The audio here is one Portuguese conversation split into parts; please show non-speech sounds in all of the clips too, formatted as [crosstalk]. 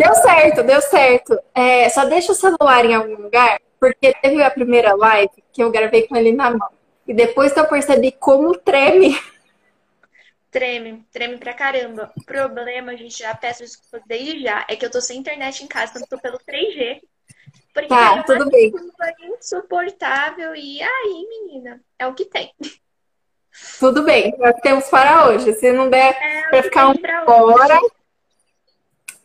Deu certo, deu certo. É, só deixa o celular em algum lugar, porque teve a primeira live que eu gravei com ele na mão. E depois que eu percebi como treme. Treme, treme pra caramba. O problema, gente, já peço desculpas desde já, é que eu tô sem internet em casa, então tô pelo 3G. Porque tá, é tudo bem. insuportável e aí, menina, é o que tem. Tudo bem, nós temos para hoje. Se não der é, para ficar uma hora,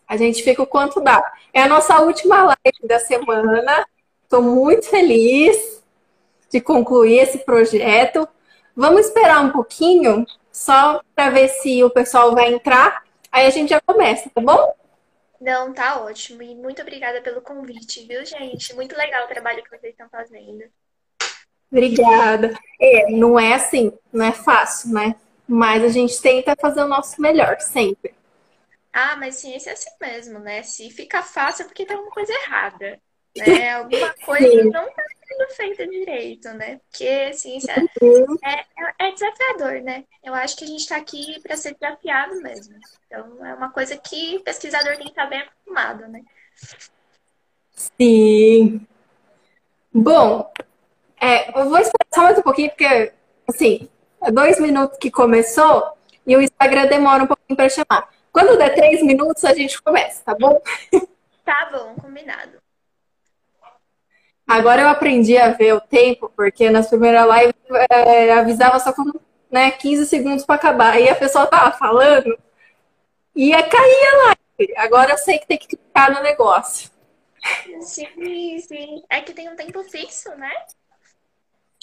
a gente fica o quanto dá. É a nossa última live da semana. Estou muito feliz de concluir esse projeto. Vamos esperar um pouquinho, só para ver se o pessoal vai entrar. Aí a gente já começa, tá bom? Não, tá ótimo. E muito obrigada pelo convite, viu, gente? Muito legal o trabalho que vocês estão fazendo. Obrigada. É, não é assim, não é fácil, né? Mas a gente tenta fazer o nosso melhor, sempre. Ah, mas ciência é assim mesmo, né? Se fica fácil é porque tem alguma coisa errada. Né? [laughs] Alguma coisa Sim. não está sendo feita direito, né? Porque ciência uhum. é, é, é, desafiador, né? Eu acho que a gente está aqui para ser desafiado mesmo. Então, é uma coisa que o pesquisador tem que estar bem acostumado, né? Sim. Bom, é, eu vou esperar só mais um pouquinho, porque, assim, é dois minutos que começou e o Instagram demora um pouquinho para chamar. Quando der três minutos, a gente começa, tá bom? Tá bom, combinado. Agora eu aprendi a ver o tempo, porque nas primeiras lives é, avisava só com né, 15 segundos para acabar. E a pessoa tava falando e ia cair a live. Agora eu sei que tem que clicar no negócio. Sim, sim. É que tem um tempo fixo, né?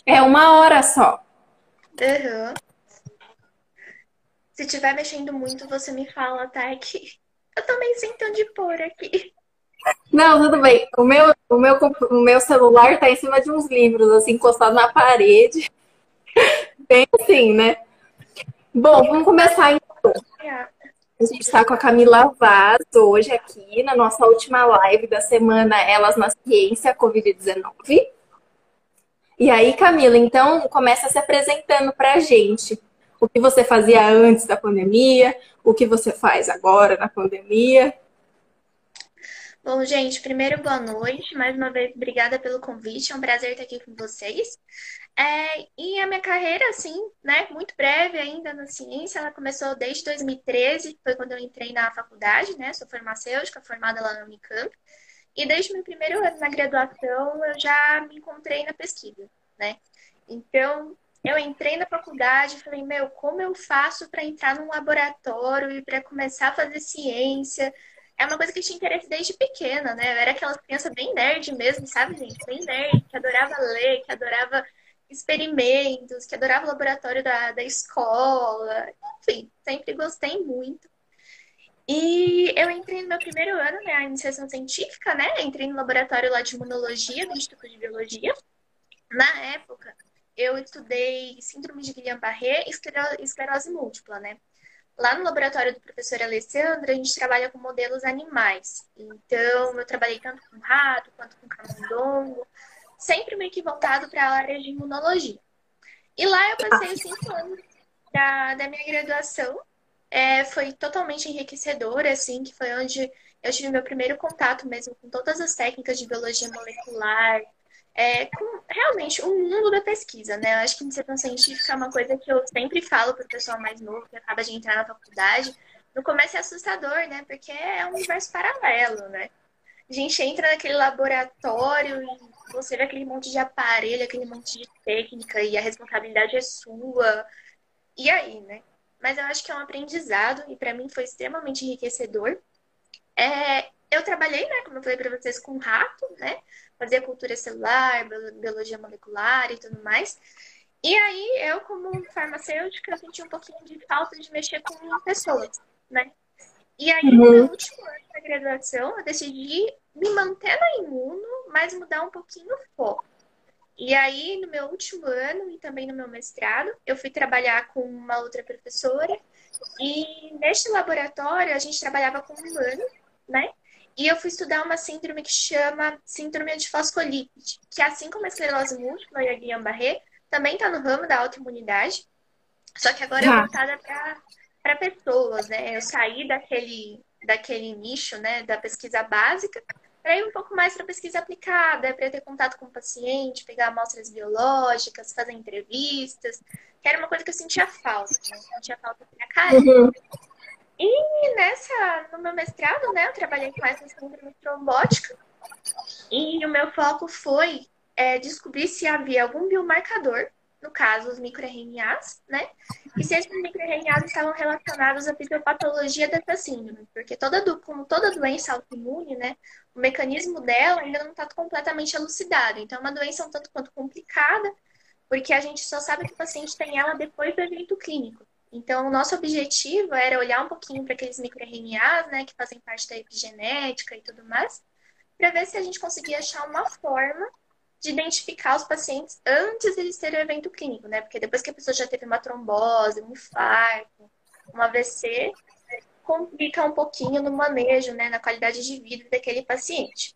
É uma hora só. Uhum. Se estiver mexendo muito, você me fala, tá? Que eu também sinto de pôr aqui. Não, tudo bem. O meu, o meu, o meu celular tá em cima de uns livros, assim, encostado na parede. [laughs] Bem assim, né? Bom, vamos começar então. A gente está com a Camila Vaz hoje aqui na nossa última live da semana Elas na Ciência Covid-19. E aí, Camila, então começa se apresentando para a gente. O que você fazia antes da pandemia, o que você faz agora na pandemia. Bom, gente, primeiro boa noite. Mais uma vez, obrigada pelo convite. É um prazer estar aqui com vocês. É, e a minha carreira, assim, né, muito breve ainda na ciência, ela começou desde 2013, foi quando eu entrei na faculdade, né? Sou farmacêutica, formada lá na Unicamp. E desde meu primeiro ano na graduação, eu já me encontrei na pesquisa, né? Então, eu entrei na faculdade e falei, meu, como eu faço para entrar num laboratório e para começar a fazer ciência? É uma coisa que tinha interesse desde pequena, né? Eu era aquela criança bem nerd mesmo, sabe, gente? Bem nerd, que adorava ler, que adorava experimentos, que adorava o laboratório da, da escola. Enfim, sempre gostei muito. E eu entrei no meu primeiro ano, né, a iniciação científica, né? Entrei no laboratório lá de imunologia do Instituto de Biologia. Na época, eu estudei síndrome de Guillain-Barré e esclerose múltipla, né? Lá no laboratório do professor Alessandro, a gente trabalha com modelos animais. Então, eu trabalhei tanto com rato quanto com camundongo, sempre meio que voltado para a área de imunologia. E lá eu passei os cinco anos da, da minha graduação é, foi totalmente enriquecedor, assim, que foi onde eu tive meu primeiro contato mesmo com todas as técnicas de biologia molecular, é, com realmente o mundo da pesquisa, né? Eu acho que iniciação científica é uma coisa que eu sempre falo para o pessoal mais novo que acaba de entrar na faculdade. No começo é assustador, né? Porque é um universo paralelo, né? A gente entra naquele laboratório e você vê aquele monte de aparelho, aquele monte de técnica e a responsabilidade é sua. E aí, né? mas eu acho que é um aprendizado e para mim foi extremamente enriquecedor. É, eu trabalhei, né, como eu falei para vocês, com rato, né? Fazia cultura celular, biologia molecular e tudo mais. E aí eu, como farmacêutica, senti um pouquinho de falta de mexer com pessoas, né? E aí, uhum. no meu último ano da graduação, eu decidi me manter na imuno, mas mudar um pouquinho o foco. E aí, no meu último ano e também no meu mestrado, eu fui trabalhar com uma outra professora. E neste laboratório, a gente trabalhava com humano, né? E eu fui estudar uma síndrome que chama síndrome de fosfolípide, que assim como a esclerose múltipla e a Guillain-Barré, também está no ramo da autoimunidade, só que agora é tá. voltada para pessoas, né? Eu saí daquele, daquele nicho, né, da pesquisa básica, para ir um pouco mais para pesquisa aplicada, para ter contato com o paciente, pegar amostras biológicas, fazer entrevistas, que era uma coisa que eu sentia falta, né? Eu sentia falta pra caramba. Uhum. E nessa, no meu mestrado, né, eu trabalhei com essa síndrome trombótica. E o meu foco foi é, descobrir se havia algum biomarcador, no caso os microRNAs, né, e se esses microRNAs estavam relacionados à fisiopatologia dessa síndrome, porque toda como toda doença autoimune, né, o mecanismo dela ainda não está completamente elucidado, então é uma doença um tanto quanto complicada, porque a gente só sabe que o paciente tem ela depois do evento clínico. Então, o nosso objetivo era olhar um pouquinho para aqueles microRNAs, né, que fazem parte da epigenética e tudo mais, para ver se a gente conseguia achar uma forma de identificar os pacientes antes de eles terem o evento clínico, né? Porque depois que a pessoa já teve uma trombose, um infarto, um AVC, complica um pouquinho no manejo, né, na qualidade de vida daquele paciente.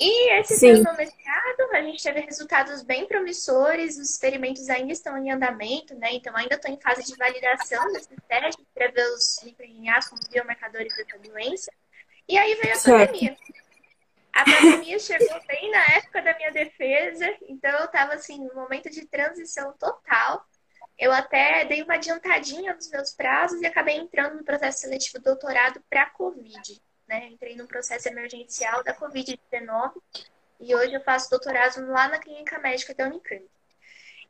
E esse Sim. mestrado, a gente teve resultados bem promissores, os experimentos ainda estão em andamento, né? Então ainda estou em fase de validação desses testes para ver os microRNAs como biomarcadores dessa doença. E aí veio a certo. pandemia. A pandemia chegou bem na época da minha defesa, então eu estava assim, no momento de transição total. Eu até dei uma adiantadinha nos meus prazos e acabei entrando no processo seletivo doutorado para Covid né? Entrei no processo emergencial da Covid-19 e hoje eu faço doutorado lá na Clínica Médica da Unicamp.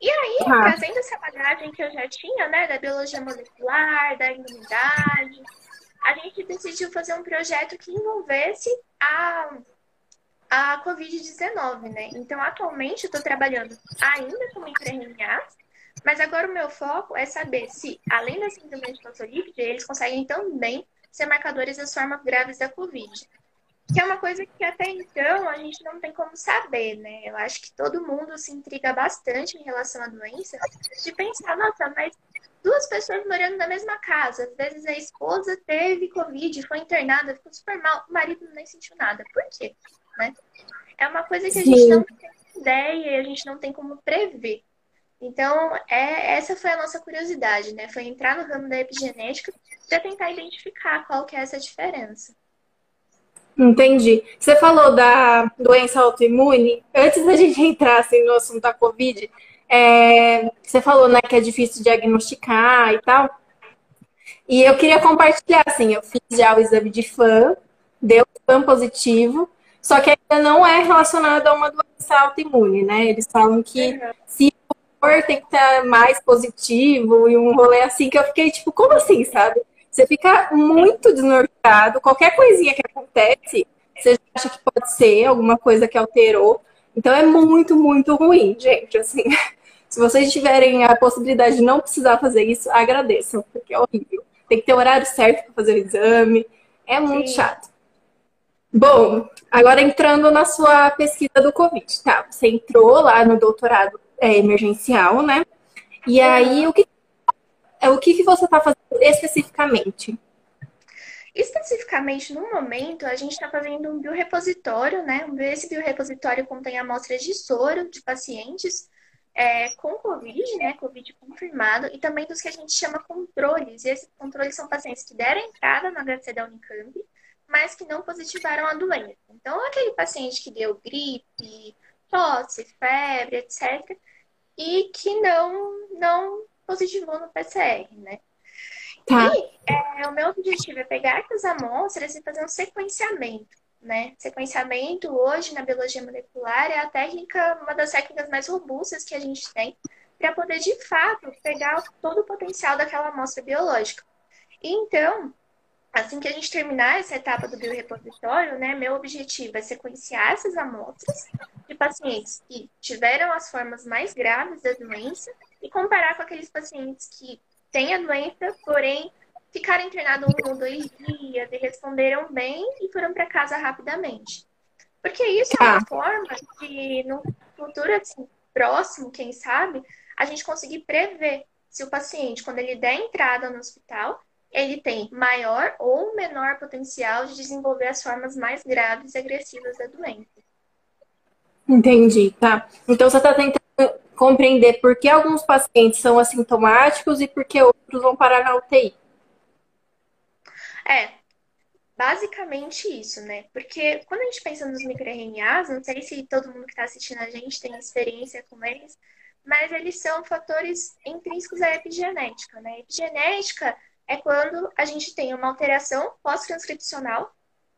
E aí, ah. trazendo essa bagagem que eu já tinha, né, da biologia molecular, da imunidade, a gente decidiu fazer um projeto que envolvesse a, a Covid-19, né? Então, atualmente, eu estou trabalhando ainda com microRNAs, mas agora o meu foco é saber se, além da síndrome de eles conseguem também ser marcadores das formas graves da Covid. Que é uma coisa que até então a gente não tem como saber, né? Eu acho que todo mundo se intriga bastante em relação à doença, de pensar, nossa, mas duas pessoas morando na mesma casa, às vezes a esposa teve Covid, foi internada, ficou super mal, o marido nem sentiu nada. Por quê? Né? É uma coisa que a gente não tem ideia e a gente não tem como prever. Então, é, essa foi a nossa curiosidade, né? Foi entrar no ramo da epigenética para tentar identificar qual que é essa diferença. Entendi. Você falou da doença autoimune. Antes da [laughs] gente entrar assim, no assunto da Covid, é, você falou né, que é difícil diagnosticar e tal. E eu queria compartilhar, assim, eu fiz já o exame de fã, deu fã positivo, só que ainda não é relacionado a uma doença autoimune, né? Eles falam que uhum. se for, tem que estar mais positivo e um rolê assim que eu fiquei tipo, como assim, sabe? Você fica muito desnorteado. Qualquer coisinha que acontece, você acha que pode ser alguma coisa que alterou. Então é muito, muito ruim, gente. Assim, [laughs] se vocês tiverem a possibilidade de não precisar fazer isso, agradeçam, porque é horrível. Tem que ter horário certo para fazer o exame. É muito Sim. chato. Bom, agora entrando na sua pesquisa do Covid, tá? Você entrou lá no doutorado é, emergencial, né? E aí, o que é o que, que você está fazendo especificamente? Especificamente, no momento, a gente está fazendo um biorepositório, né? Esse biorepositório contém amostras de soro de pacientes é, com Covid, né? Covid confirmado, e também dos que a gente chama controles. E esses controles são pacientes que deram entrada no HC da Unicamp, mas que não positivaram a doença. Então, aquele paciente que deu gripe, tosse, febre, etc., e que não, não positivou no PCR, né? Tá. E é, o meu objetivo é pegar essas amostras e fazer um sequenciamento, né? Sequenciamento hoje na biologia molecular é a técnica, uma das técnicas mais robustas que a gente tem para poder de fato pegar todo o potencial daquela amostra biológica. E, então, assim que a gente terminar essa etapa do biorepositório, né, meu objetivo é sequenciar essas amostras de pacientes que tiveram as formas mais graves da doença e comparar com aqueles pacientes que têm a doença, porém ficaram internados um ou dois dias e responderam bem e foram para casa rapidamente. Porque isso é uma ah. forma de, no futuro assim, próximo, quem sabe, a gente conseguir prever se o paciente, quando ele der entrada no hospital, ele tem maior ou menor potencial de desenvolver as formas mais graves e agressivas da doença. Entendi, tá. Então você está tentando compreender por que alguns pacientes são assintomáticos e por que outros vão parar na UTI. É, basicamente isso, né? Porque quando a gente pensa nos microRNAs, não sei se todo mundo que está assistindo a gente tem experiência com eles, mas eles são fatores intrínsecos à epigenética, né? Epigenética é quando a gente tem uma alteração pós-transcricional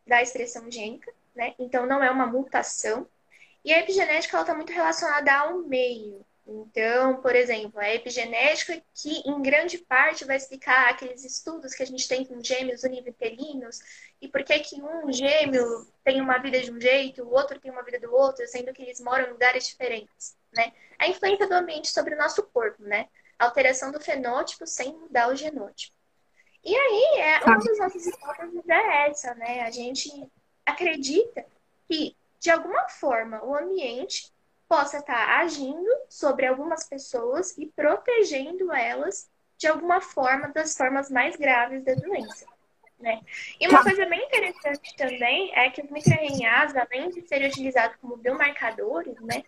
da expressão gênica, né? Então não é uma mutação. E a epigenética está muito relacionada ao meio. Então, por exemplo, a epigenética que em grande parte vai explicar aqueles estudos que a gente tem com gêmeos univitelinos e por que que um gêmeo tem uma vida de um jeito, o outro tem uma vida do outro, sendo que eles moram em lugares diferentes, né? A influência do ambiente sobre o nosso corpo, né? A alteração do fenótipo sem mudar o genótipo. E aí, é, uma das nossas hipóteses é essa, né? A gente acredita que, de alguma forma, o ambiente possa estar agindo sobre algumas pessoas e protegendo elas de alguma forma das formas mais graves da doença. Né? E uma coisa bem interessante também é que os microRNAs, além de serem utilizados como biomarcadores, né,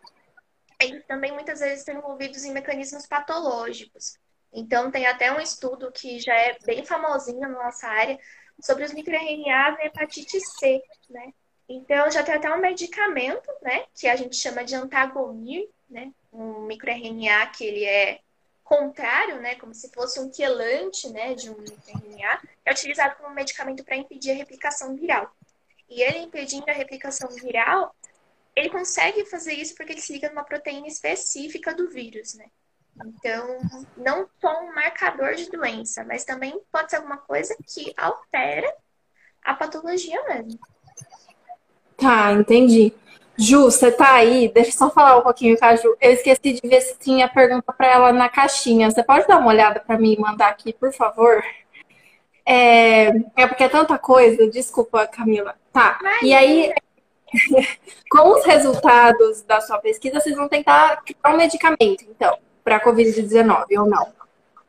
eles também muitas vezes estão envolvidos em mecanismos patológicos. Então, tem até um estudo que já é bem famosinho na nossa área sobre os microRNAs e hepatite C, né? Então, já tem até um medicamento, né, que a gente chama de antagomir, né? Um microRNA que ele é contrário, né, como se fosse um quelante, né, de um microRNA, é utilizado como medicamento para impedir a replicação viral. E ele impedindo a replicação viral, ele consegue fazer isso porque ele se liga numa proteína específica do vírus, né? Então, não só um marcador de doença, mas também pode ser alguma coisa que altera a patologia mesmo. Tá, entendi. Ju, você tá aí? Deixa eu só falar um pouquinho com a Ju. Eu esqueci de ver se tinha pergunta para ela na caixinha. Você pode dar uma olhada para mim e mandar aqui, por favor? É, é porque é tanta coisa. Desculpa, Camila. Tá. E aí, [laughs] com os resultados da sua pesquisa, vocês vão tentar criar um medicamento, então para a Covid-19 ou não?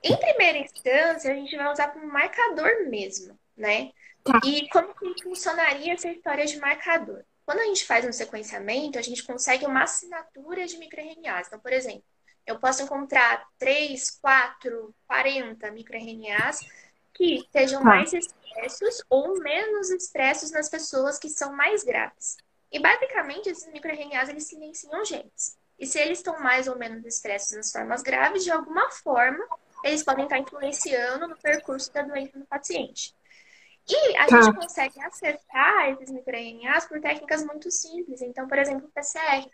Em primeira instância, a gente vai usar como marcador mesmo, né? Tá. E como que funcionaria essa história de marcador? Quando a gente faz um sequenciamento, a gente consegue uma assinatura de microRNAs. Então, por exemplo, eu posso encontrar 3, 4, 40 microRNAs que estejam tá. mais expressos ou menos expressos nas pessoas que são mais graves. E basicamente, esses microRNAs eles silenciam genes. E se eles estão mais ou menos expressos nas formas graves, de alguma forma, eles podem estar influenciando no percurso da doença do paciente. E a tá. gente consegue acertar esses microRNAs por técnicas muito simples. Então, por exemplo, o PCR.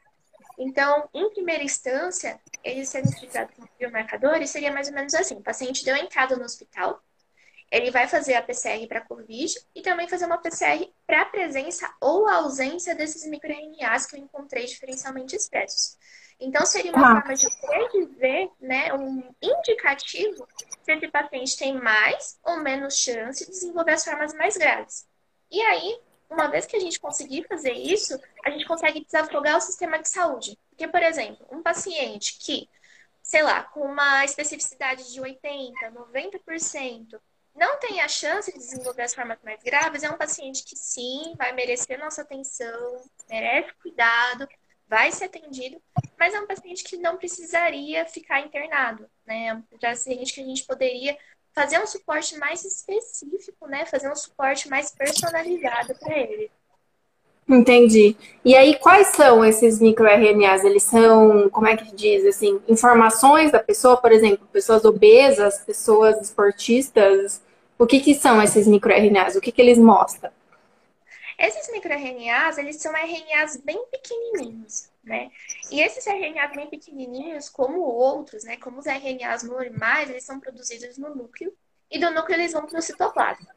Então, em primeira instância, eles sendo utilizados como biomarcadores, seria mais ou menos assim: o paciente deu entrada no hospital, ele vai fazer a PCR para COVID e também fazer uma PCR para a presença ou ausência desses microRNAs que eu encontrei diferencialmente expressos. Então, seria uma ah. forma de predizer, né, um indicativo se esse paciente tem mais ou menos chance de desenvolver as formas mais graves. E aí, uma vez que a gente conseguir fazer isso, a gente consegue desafogar o sistema de saúde. Porque, por exemplo, um paciente que, sei lá, com uma especificidade de 80%, 90%, não tem a chance de desenvolver as formas mais graves, é um paciente que sim, vai merecer nossa atenção, merece cuidado, vai ser atendido, mas é um paciente que não precisaria ficar internado, né? É um paciente que a gente poderia fazer um suporte mais específico, né? Fazer um suporte mais personalizado para ele. Entendi. E aí, quais são esses microRNAs? Eles são, como é que diz, assim, informações da pessoa, por exemplo, pessoas obesas, pessoas esportistas. O que, que são esses microRNAs? O que, que eles mostram? Esses microRNAs, eles são RNAs bem pequenininhos, né? E esses RNAs bem pequenininhos, como outros, né? Como os RNAs normais, eles são produzidos no núcleo e do núcleo eles vão para o citoplasma.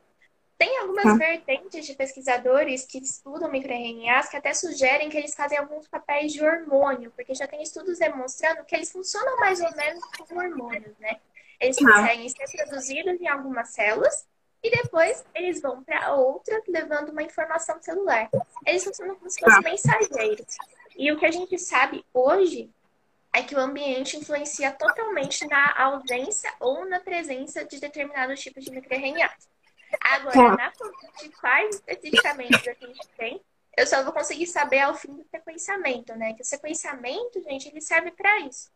Tem algumas ah. vertentes de pesquisadores que estudam microRNAs que até sugerem que eles fazem alguns papéis de hormônio, porque já tem estudos demonstrando que eles funcionam mais ou menos como hormônios, né? Eles ah. conseguem ser produzidos em algumas células e depois eles vão para outra, levando uma informação celular. Eles funcionam como se fossem mensageiros. E o que a gente sabe hoje é que o ambiente influencia totalmente na ausência ou na presença de determinados tipos de microRNA. Agora, tá. na Covid, quais especificamente a gente tem, eu só vou conseguir saber ao fim do sequenciamento, né? Que o sequenciamento, gente, ele serve para isso.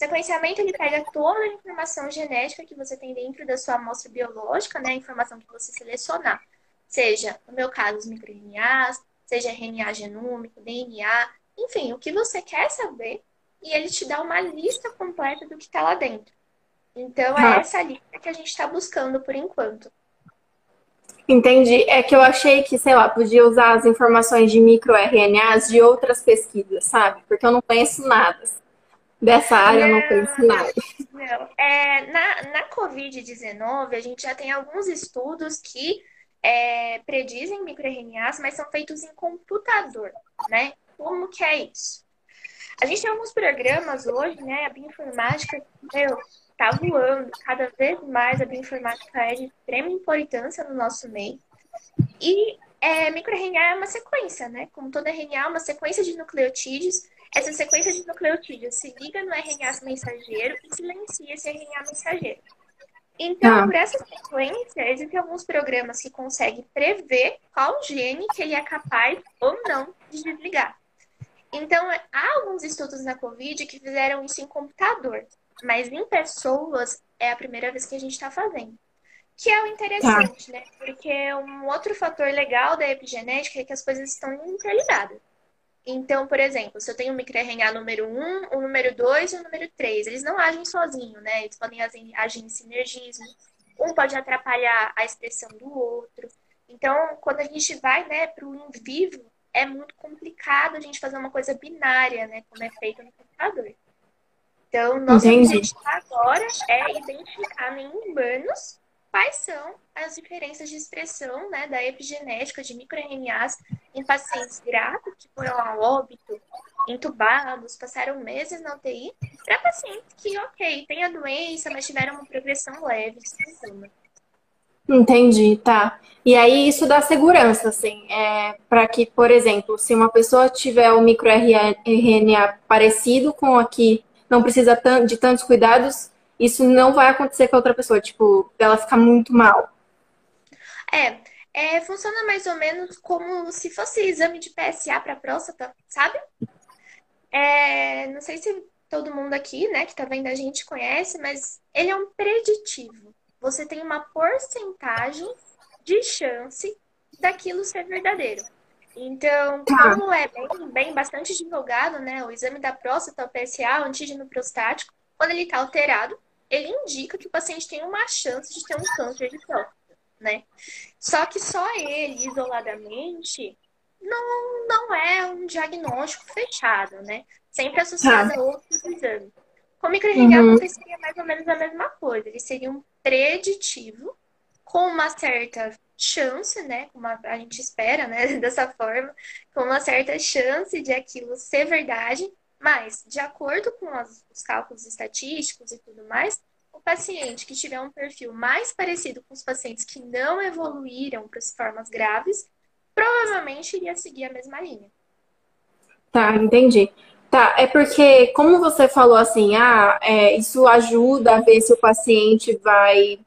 Sequenciamento, ele pega toda a informação genética que você tem dentro da sua amostra biológica, né? A informação que você selecionar. Seja, no meu caso, os microRNAs, seja RNA genômico, DNA, enfim, o que você quer saber, e ele te dá uma lista completa do que está lá dentro. Então, é ah. essa lista que a gente está buscando por enquanto. Entendi. É que eu achei que, sei lá, podia usar as informações de microRNAs de outras pesquisas, sabe? Porque eu não conheço nada. Dessa área não, eu não conheço nada. Não. É, na na Covid-19, a gente já tem alguns estudos que é, predizem microRNAs, mas são feitos em computador, né? Como que é isso? A gente tem alguns programas hoje, né? A bioinformática, meu, tá voando. Cada vez mais a bioinformática é de extrema importância no nosso meio. E é, microRNA é uma sequência, né? Como toda RNA, é uma sequência de nucleotídeos. Essa sequência de nucleotídeos se liga no RNA mensageiro e silencia esse RNA mensageiro. Então, ah. por essa sequência, existem alguns programas que conseguem prever qual gene que ele é capaz ou não de desligar. Então, há alguns estudos na Covid que fizeram isso em computador. Mas em pessoas é a primeira vez que a gente está fazendo. Que é o interessante, tá. né? Porque um outro fator legal da epigenética é que as coisas estão interligadas. Então, por exemplo, se eu tenho um microRNA número 1, o número 2 e o número 3, eles não agem sozinhos, né? Eles podem agir em sinergismo. Um pode atrapalhar a expressão do outro. Então, quando a gente vai né, para o in vivo, é muito complicado a gente fazer uma coisa binária, né? Como é feito no computador. Então, nosso Entendi. objetivo agora é identificar em humanos quais são as diferenças de expressão né, da epigenética de microRNAs em pacientes graves que foram ao óbito, entubados, passaram meses na UTI, para pacientes que, ok, têm a doença, mas tiveram uma progressão leve de sintoma. Entendi, tá. E aí isso dá segurança, assim, é, para que, por exemplo, se uma pessoa tiver o microRNA parecido com aqui não precisa de tantos cuidados, isso não vai acontecer com a outra pessoa, tipo, dela ficar muito mal. É, é, funciona mais ou menos como se fosse exame de PSA para próstata, sabe? É, não sei se todo mundo aqui, né, que tá vendo a gente conhece, mas ele é um preditivo. Você tem uma porcentagem de chance daquilo ser verdadeiro. Então, tá. como é bem, bem bastante divulgado, né, o exame da próstata, o PSA, o antígeno prostático, quando ele está alterado, ele indica que o paciente tem uma chance de ter um câncer de próstata, né? Só que só ele, isoladamente, não, não é um diagnóstico fechado, né? Sempre associado tá. a outros exames. Com o microRNA uhum. aconteceria mais ou menos a mesma coisa. Ele seria um preditivo com uma certa chance, né? Como a gente espera, né? [laughs] Dessa forma, com uma certa chance de aquilo ser verdade, mas, de acordo com as, os cálculos estatísticos e tudo mais, o paciente que tiver um perfil mais parecido com os pacientes que não evoluíram para as formas graves, provavelmente iria seguir a mesma linha. Tá, entendi. Tá, é porque, como você falou assim, ah, é, isso ajuda a ver se o paciente vai.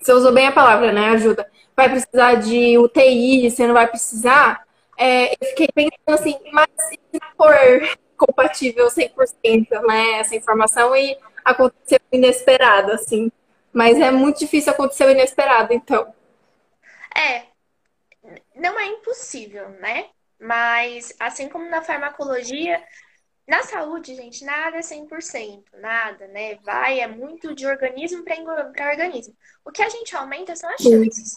Você usou bem a palavra, né? Ajuda vai precisar de UTI, você não vai precisar. É, eu fiquei pensando assim, mas se for compatível 100%, né, essa informação e aconteceu inesperado, assim. Mas é muito difícil acontecer o inesperado, então. É, não é impossível, né? Mas, assim como na farmacologia, na saúde, gente, nada é 100%, nada, né? Vai, é muito de organismo para organismo. O que a gente aumenta são as chances.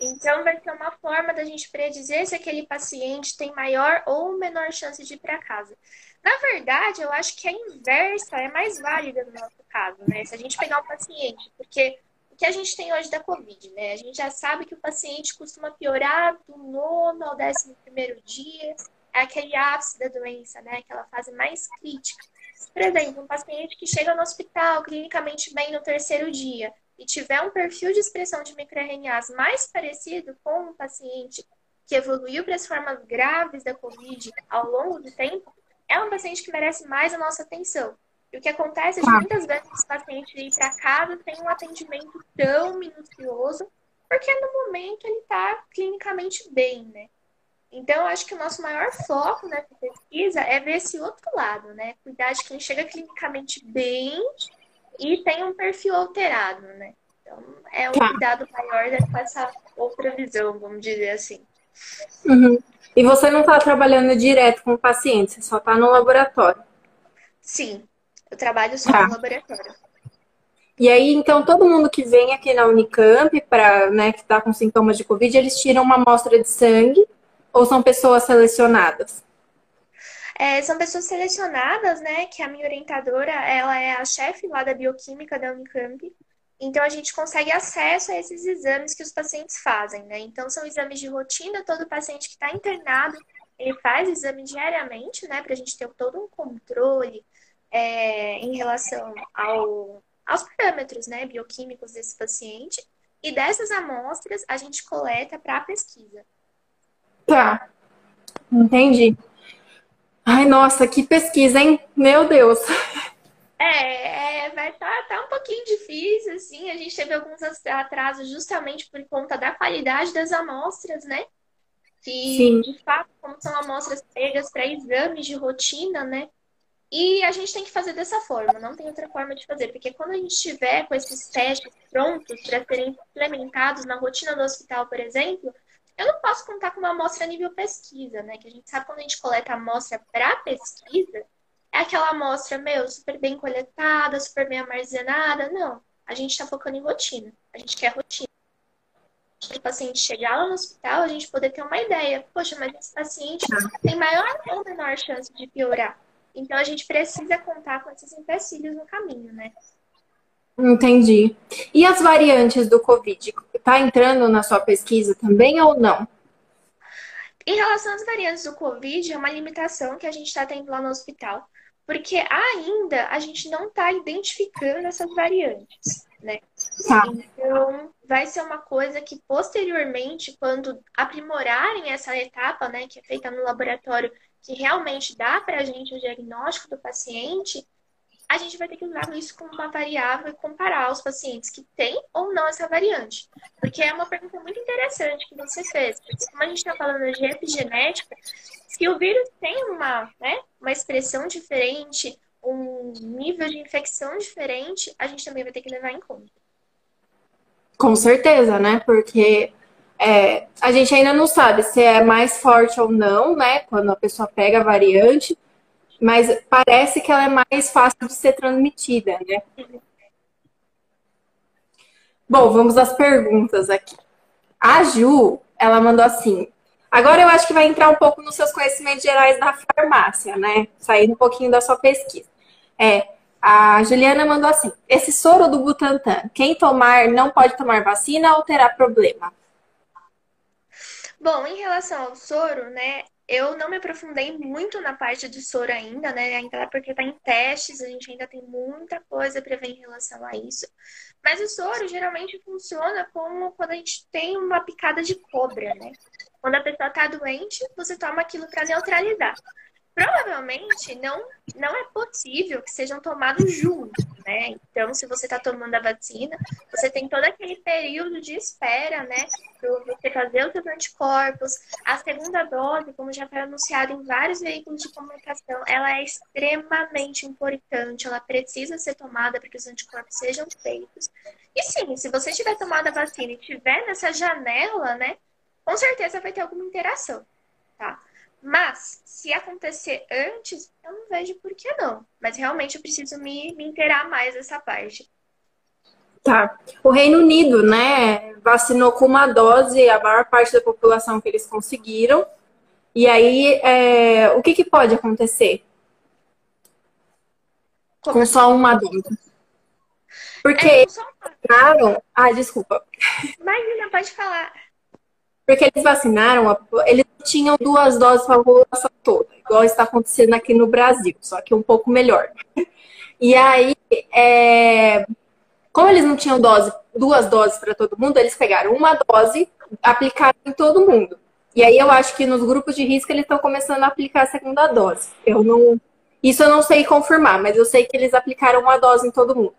Então, vai ser uma forma da gente predizer se aquele paciente tem maior ou menor chance de ir para casa. Na verdade, eu acho que a inversa é mais válida no nosso caso, né? Se a gente pegar um paciente, porque o que a gente tem hoje da Covid, né? A gente já sabe que o paciente costuma piorar do nono ao décimo primeiro dia é aquele ápice da doença, né? Aquela fase mais crítica. Por exemplo, um paciente que chega no hospital clinicamente bem no terceiro dia e tiver um perfil de expressão de microRNAs mais parecido com um paciente que evoluiu para as formas graves da Covid ao longo do tempo, é um paciente que merece mais a nossa atenção. E o que acontece é que muitas vezes esse paciente ir para casa tem um atendimento tão minucioso, porque no momento ele está clinicamente bem, né? Então, eu acho que o nosso maior foco nessa pesquisa é ver esse outro lado, né? Cuidar de quem chega clinicamente bem e tem um perfil alterado, né? Então, é um tá. cuidado maior dessa outra visão, vamos dizer assim. Uhum. E você não está trabalhando direto com o paciente, você só está no laboratório? Sim, eu trabalho só tá. no laboratório. E aí, então, todo mundo que vem aqui na Unicamp, para, né, que está com sintomas de Covid, eles tiram uma amostra de sangue ou são pessoas selecionadas? É, são pessoas selecionadas, né? Que a minha orientadora, ela é a chefe lá da bioquímica da Unicamp. Então, a gente consegue acesso a esses exames que os pacientes fazem, né? Então, são exames de rotina. Todo paciente que está internado, ele faz exame diariamente, né? Para a gente ter todo um controle é, em relação ao, aos parâmetros, né? Bioquímicos desse paciente. E dessas amostras, a gente coleta para a pesquisa. Tá. Entendi. Ai, nossa, que pesquisa, hein? Meu Deus. É, é vai estar tá, tá um pouquinho difícil, assim. A gente teve alguns atrasos justamente por conta da qualidade das amostras, né? Que, Sim. de fato, como são amostras pegas para exames de rotina, né? E a gente tem que fazer dessa forma, não tem outra forma de fazer, porque quando a gente estiver com esses testes prontos para serem implementados na rotina do hospital, por exemplo, eu não posso contar com uma amostra nível pesquisa, né? Que a gente sabe quando a gente coleta amostra para pesquisa, é aquela amostra, meu, super bem coletada, super bem armazenada. Não. A gente está focando em rotina. A gente quer rotina. O paciente chegar lá no hospital, a gente poder ter uma ideia. Poxa, mas esse paciente tem maior ou menor chance de piorar. Então a gente precisa contar com esses empecilhos no caminho, né? Entendi. E as variantes do Covid? Está entrando na sua pesquisa também ou não? Em relação às variantes do Covid, é uma limitação que a gente está tendo lá no hospital, porque ainda a gente não está identificando essas variantes, né? Tá. Então, vai ser uma coisa que posteriormente, quando aprimorarem essa etapa, né, que é feita no laboratório, que realmente dá para a gente o diagnóstico do paciente, a gente vai ter que usar isso como uma variável e comparar os pacientes que têm ou não essa variante. Porque é uma pergunta muito interessante que você fez. Porque como a gente está falando de epigenética, se o vírus tem uma, né, uma expressão diferente, um nível de infecção diferente, a gente também vai ter que levar em conta. Com certeza, né? Porque é, a gente ainda não sabe se é mais forte ou não, né? Quando a pessoa pega a variante mas parece que ela é mais fácil de ser transmitida, né? Bom, vamos às perguntas aqui. A Ju, ela mandou assim. Agora eu acho que vai entrar um pouco nos seus conhecimentos gerais da farmácia, né? Saindo um pouquinho da sua pesquisa. É, a Juliana mandou assim: esse soro do Butantan, quem tomar não pode tomar vacina ou terá problema? Bom, em relação ao soro, né, eu não me aprofundei muito na parte de soro ainda, né? Ainda porque está em testes, a gente ainda tem muita coisa para ver em relação a isso. Mas o soro geralmente funciona como quando a gente tem uma picada de cobra, né? Quando a pessoa está doente, você toma aquilo para neutralizar. Provavelmente não, não é possível que sejam tomados juntos, né? Então, se você está tomando a vacina, você tem todo aquele período de espera, né? Para você fazer os seus anticorpos. A segunda dose, como já foi anunciado em vários veículos de comunicação, ela é extremamente importante. Ela precisa ser tomada para que os anticorpos sejam feitos. E sim, se você tiver tomado a vacina e tiver nessa janela, né? Com certeza vai ter alguma interação, tá? Mas, se acontecer antes, eu não vejo por que não. Mas realmente eu preciso me, me inteirar mais dessa parte. Tá. O Reino Unido, né, vacinou com uma dose a maior parte da população que eles conseguiram. E aí, é, o que, que pode acontecer? Como? Com só uma dose. Porque é, eles vacinaram. Ah, desculpa. Imagina, pode falar. Porque eles vacinaram, eles tinham duas doses para a população toda, igual está acontecendo aqui no Brasil, só que um pouco melhor. E aí, é, como eles não tinham dose duas doses para todo mundo, eles pegaram uma dose, aplicaram em todo mundo. E aí eu acho que nos grupos de risco eles estão começando a aplicar a segunda dose. Eu não. Isso eu não sei confirmar, mas eu sei que eles aplicaram uma dose em todo mundo.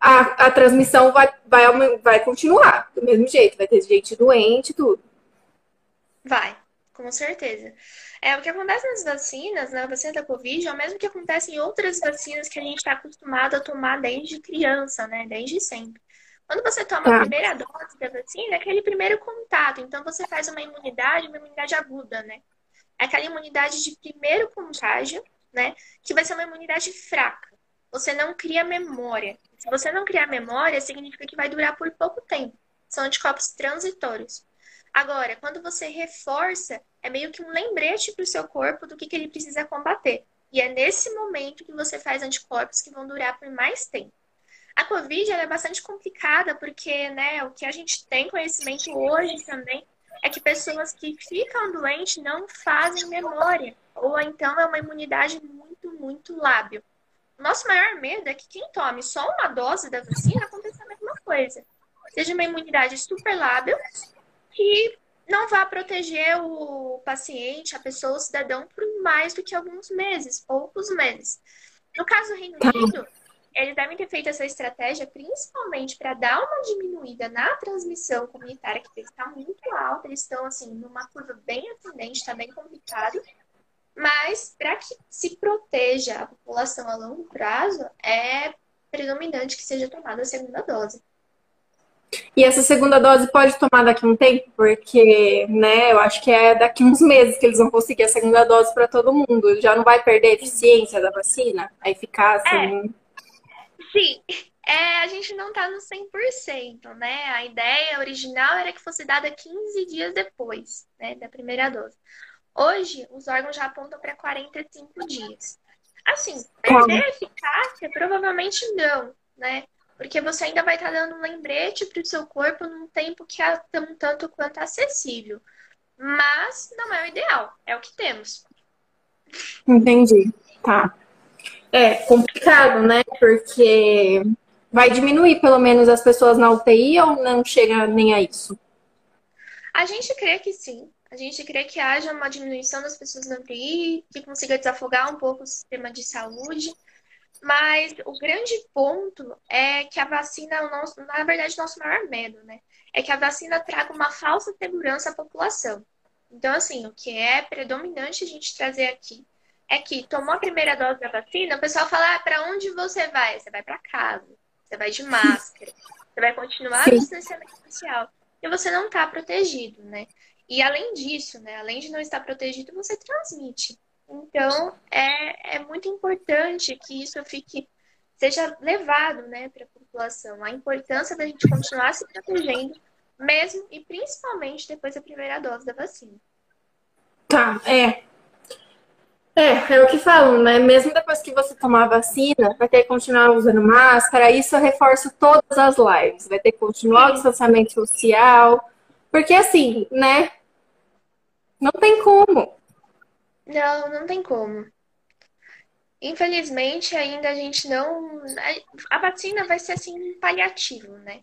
A, a transmissão vai, vai, vai continuar do mesmo jeito, vai ter gente doente, tudo. Vai, com certeza. É, o que acontece nas vacinas, na vacina da Covid, é o mesmo que acontece em outras vacinas que a gente está acostumado a tomar desde criança, né? Desde sempre. Quando você toma tá. a primeira dose da vacina, é aquele primeiro contato. Então, você faz uma imunidade, uma imunidade aguda, né? É aquela imunidade de primeiro contágio, né? Que vai ser uma imunidade fraca. Você não cria memória. Se você não criar memória, significa que vai durar por pouco tempo. São anticorpos transitórios. Agora, quando você reforça, é meio que um lembrete para o seu corpo do que, que ele precisa combater. E é nesse momento que você faz anticorpos que vão durar por mais tempo. A Covid é bastante complicada porque né, o que a gente tem conhecimento hoje também é que pessoas que ficam doentes não fazem memória, ou então é uma imunidade muito, muito lábil. Nosso maior medo é que quem tome só uma dose da vacina aconteça a mesma coisa. Seja uma imunidade super lábil que não vá proteger o paciente, a pessoa, o cidadão, por mais do que alguns meses, poucos meses. No caso do Reino tá. Unido, eles devem ter feito essa estratégia principalmente para dar uma diminuída na transmissão comunitária, que está muito alta, eles estão assim numa curva bem ascendente, está bem complicado. Mas para que se proteja a população a longo prazo, é predominante que seja tomada a segunda dose. E essa segunda dose pode tomar daqui a um tempo, porque, né, eu acho que é daqui uns meses que eles vão conseguir a segunda dose para todo mundo. Já não vai perder a eficiência da vacina, a eficácia. É. Né? Sim, é, a gente não tá no 100%, né? A ideia original era que fosse dada 15 dias depois, né, da primeira dose. Hoje, os órgãos já apontam para 45 dias. Assim, perder a eficácia? Provavelmente não, né? Porque você ainda vai estar tá dando um lembrete para o seu corpo num tempo que é um tanto quanto acessível. Mas não é o ideal, é o que temos. Entendi. Tá. É complicado, né? Porque vai diminuir pelo menos as pessoas na UTI ou não chega nem a isso? A gente crê que sim. A gente crê que haja uma diminuição das pessoas na UTI, que consiga desafogar um pouco o sistema de saúde. Mas o grande ponto é que a vacina é o nosso, na verdade, o nosso maior medo, né? É que a vacina traga uma falsa segurança à população. Então, assim, o que é predominante a gente trazer aqui é que tomou a primeira dose da vacina, o pessoal fala: ah, para onde você vai? Você vai para casa, você vai de máscara, você vai continuar Sim. distanciamento social. E você não está protegido, né? E além disso, né? Além de não estar protegido, você transmite. Então, é, é muito importante que isso fique, seja levado, né, para a população. A importância da gente continuar se protegendo, mesmo e principalmente depois da primeira dose da vacina. Tá, é. É, é o que falam, né? Mesmo depois que você tomar a vacina, vai ter que continuar usando máscara. Isso eu reforço todas as lives. Vai ter que continuar o distanciamento social. Porque assim, né? Não tem como. Não, não tem como. Infelizmente, ainda a gente não. A vacina vai ser assim paliativo, né?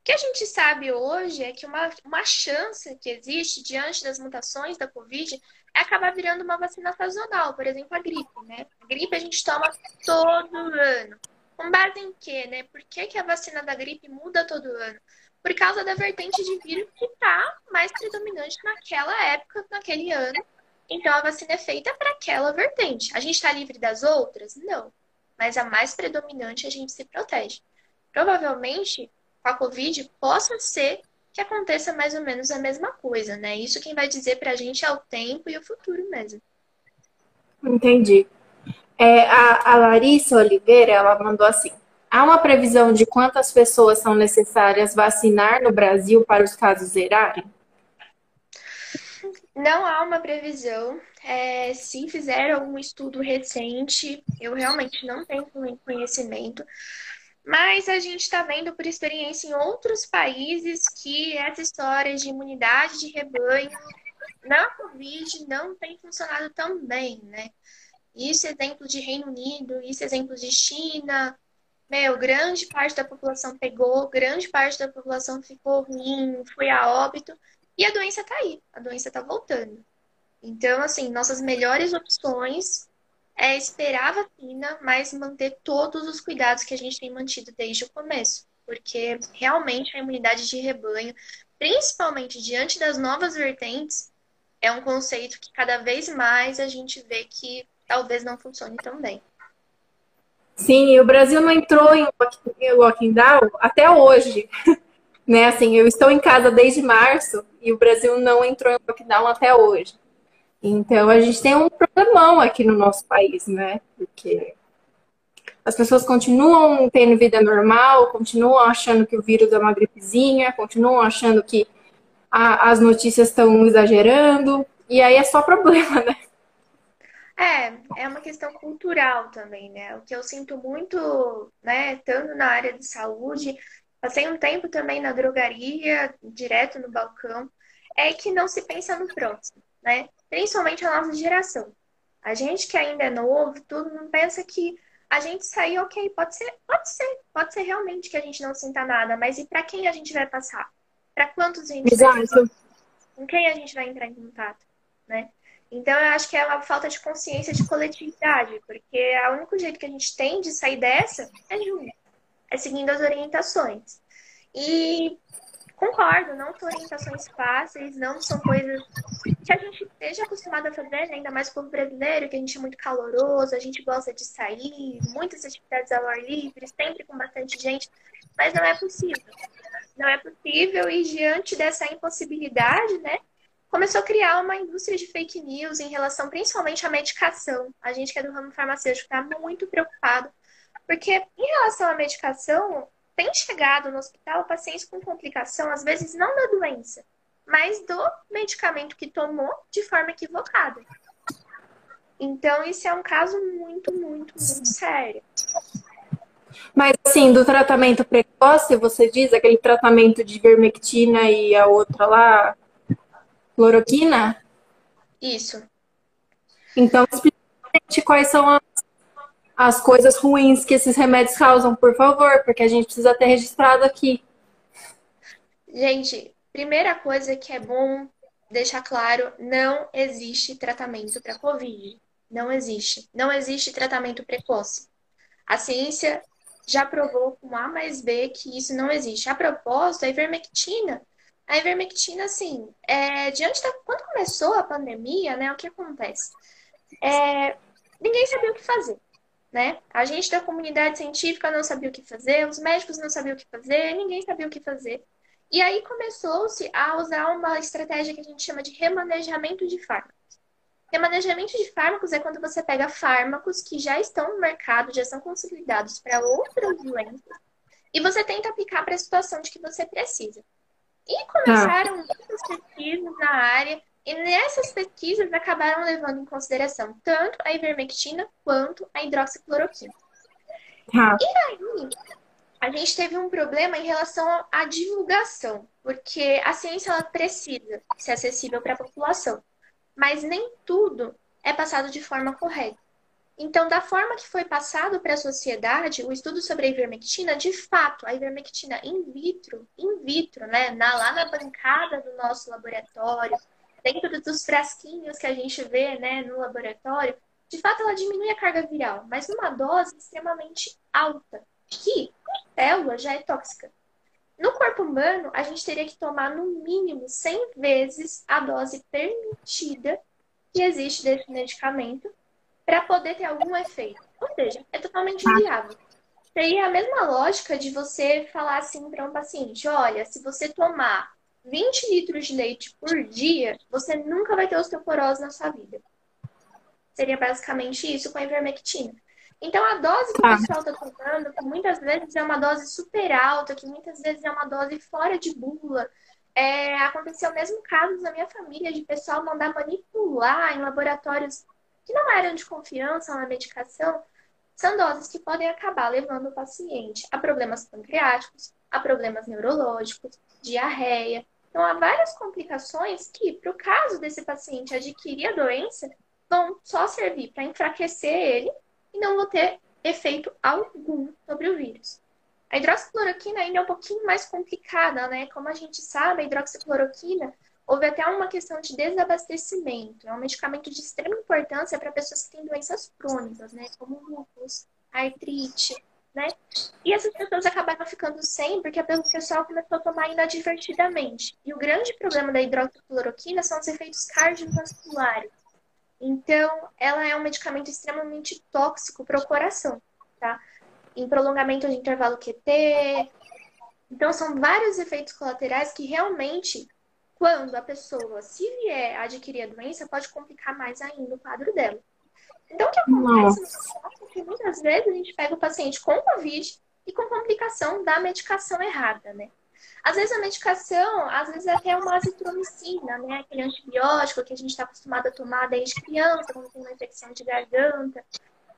O que a gente sabe hoje é que uma, uma chance que existe diante das mutações da Covid é acabar virando uma vacina sazonal, por exemplo, a gripe, né? A gripe a gente toma todo ano. Com base em quê, né? Por que, que a vacina da gripe muda todo ano? Por causa da vertente de vírus que está mais predominante naquela época, naquele ano. Então a vacina é feita para aquela vertente. A gente está livre das outras? Não. Mas a mais predominante a gente se protege. Provavelmente, com a Covid, possa ser que aconteça mais ou menos a mesma coisa, né? Isso quem vai dizer pra gente é o tempo e o futuro mesmo. Entendi. É, a, a Larissa Oliveira, ela mandou assim. Há uma previsão de quantas pessoas são necessárias vacinar no Brasil para os casos zerarem? Não há uma previsão. É, se fizer algum estudo recente, eu realmente não tenho conhecimento. Mas a gente está vendo por experiência em outros países que essa história de imunidade de rebanho na Covid não tem funcionado tão bem, né? Isso é exemplo de Reino Unido, isso é exemplo de China, meu, grande parte da população pegou, grande parte da população ficou ruim, foi a óbito, e a doença tá aí, a doença tá voltando. Então, assim, nossas melhores opções é esperar a vacina, mas manter todos os cuidados que a gente tem mantido desde o começo, porque realmente a imunidade de rebanho, principalmente diante das novas vertentes, é um conceito que cada vez mais a gente vê que talvez não funcione tão bem. Sim, o Brasil não entrou em lockdown até hoje. Né? Assim, eu estou em casa desde março e o Brasil não entrou em lockdown até hoje. Então a gente tem um problemão aqui no nosso país, né? Porque as pessoas continuam tendo vida normal, continuam achando que o vírus é uma gripezinha, continuam achando que a, as notícias estão exagerando, e aí é só problema, né? É, é uma questão cultural também, né? O que eu sinto muito, né, tanto na área de saúde, passei um tempo também na drogaria, direto no balcão, é que não se pensa no próximo, né? Principalmente a nossa geração. A gente que ainda é novo, tudo, não pensa que a gente sair, ok, pode ser, pode ser, pode ser realmente que a gente não sinta nada, mas e para quem a gente vai passar? Para quantos a gente Exato. vai Com quem a gente vai entrar em contato, né? Então, eu acho que é uma falta de consciência de coletividade, porque o único jeito que a gente tem de sair dessa é junto, é seguindo as orientações. E concordo, não são orientações fáceis, não são coisas que a gente esteja acostumado a fazer, né? ainda mais como brasileiro, que a gente é muito caloroso, a gente gosta de sair, muitas atividades ao ar livre, sempre com bastante gente, mas não é possível. Não é possível, e diante dessa impossibilidade, né? começou a criar uma indústria de fake news em relação principalmente à medicação. A gente que é do ramo farmacêutico está muito preocupado, porque em relação à medicação, tem chegado no hospital pacientes com complicação, às vezes não da doença, mas do medicamento que tomou de forma equivocada. Então, isso é um caso muito, muito, muito sério. Mas, assim, do tratamento precoce, você diz aquele tratamento de vermectina e a outra lá, Cloroquina? Isso. Então, explique quais são as, as coisas ruins que esses remédios causam, por favor, porque a gente precisa ter registrado aqui. Gente, primeira coisa que é bom deixar claro, não existe tratamento para COVID. Não existe. Não existe tratamento precoce. A ciência já provou com A mais B que isso não existe. A propósito, a ivermectina a ivermectina, assim, é, diante da. Quando começou a pandemia, né, o que acontece? É, ninguém sabia o que fazer. Né? A gente da comunidade científica não sabia o que fazer, os médicos não sabiam o que fazer, ninguém sabia o que fazer. E aí começou-se a usar uma estratégia que a gente chama de remanejamento de fármacos. Remanejamento de fármacos é quando você pega fármacos que já estão no mercado, já são consolidados para outras doenças, e você tenta aplicar para a situação de que você precisa. E começaram tá. muitas pesquisas na área, e nessas pesquisas acabaram levando em consideração tanto a ivermectina quanto a hidroxicloroquina. Tá. E aí, a gente teve um problema em relação à divulgação, porque a ciência ela precisa ser acessível para a população, mas nem tudo é passado de forma correta. Então, da forma que foi passado para a sociedade, o estudo sobre a ivermectina, de fato, a ivermectina in vitro, in vitro, né, na, lá na bancada do nosso laboratório, dentro dos frasquinhos que a gente vê, né, no laboratório, de fato ela diminui a carga viral, mas numa dose extremamente alta, que célula já é tóxica. No corpo humano, a gente teria que tomar no mínimo 100 vezes a dose permitida que existe desse medicamento para poder ter algum efeito. Ou seja, é totalmente inviável. Seria a mesma lógica de você falar assim para um paciente: olha, se você tomar 20 litros de leite por dia, você nunca vai ter osteoporose na sua vida. Seria basicamente isso com a ivermectina. Então, a dose que o tá. pessoal está tomando, que muitas vezes é uma dose super alta, que muitas vezes é uma dose fora de bula. É, aconteceu o mesmo caso na minha família, de pessoal mandar manipular em laboratórios que não eram de confiança na medicação, são doses que podem acabar levando o paciente a problemas pancreáticos, a problemas neurológicos, diarreia. Então, há várias complicações que, para o caso desse paciente adquirir a doença, vão só servir para enfraquecer ele e não vão ter efeito algum sobre o vírus. A hidroxicloroquina ainda é um pouquinho mais complicada, né? Como a gente sabe, a hidroxicloroquina houve até uma questão de desabastecimento. É um medicamento de extrema importância para pessoas que têm doenças crônicas, né? Como lúpus, artrite, né? E essas pessoas acabaram ficando sem porque o pessoal começou a tomar inadvertidamente. E o grande problema da hidroxicloroquina são os efeitos cardiovasculares. Então, ela é um medicamento extremamente tóxico para o coração, tá? Em prolongamento de intervalo QT. Então, são vários efeitos colaterais que realmente, quando a pessoa se vier adquirir a doença, pode complicar mais ainda o quadro dela. Então, o que acontece é que muitas vezes a gente pega o paciente com Covid e com complicação da medicação errada, né? Às vezes a medicação, às vezes é até uma azitromicina, né? Aquele antibiótico que a gente está acostumado a tomar desde criança, quando tem uma infecção de garganta.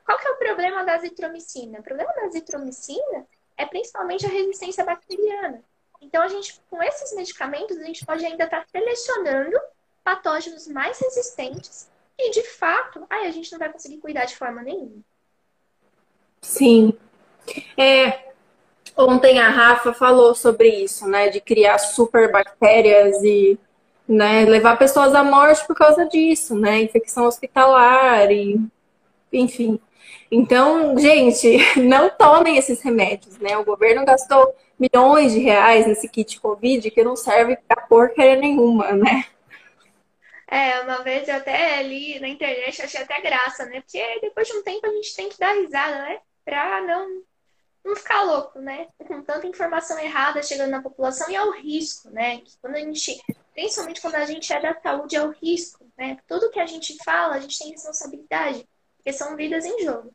Qual que é o problema da azitromicina? O problema da azitromicina é principalmente a resistência bacteriana. Então, a gente, com esses medicamentos, a gente pode ainda estar tá selecionando patógenos mais resistentes e, de fato, aí a gente não vai conseguir cuidar de forma nenhuma. Sim. É, Ontem a Rafa falou sobre isso, né? De criar super bactérias e né, levar pessoas à morte por causa disso, né? Infecção hospitalar e enfim. Então, gente, [laughs] não tomem esses remédios, né? O governo gastou milhões de reais nesse kit Covid que não serve pra porcaria nenhuma, né? É, uma vez eu até li na internet, achei até graça, né? Porque depois de um tempo a gente tem que dar risada, né? Pra não não ficar louco, né? Com tanta informação errada chegando na população e ao risco, né? Que quando a gente, principalmente quando a gente é da saúde, é o risco, né? Tudo que a gente fala, a gente tem responsabilidade, porque são vidas em jogo,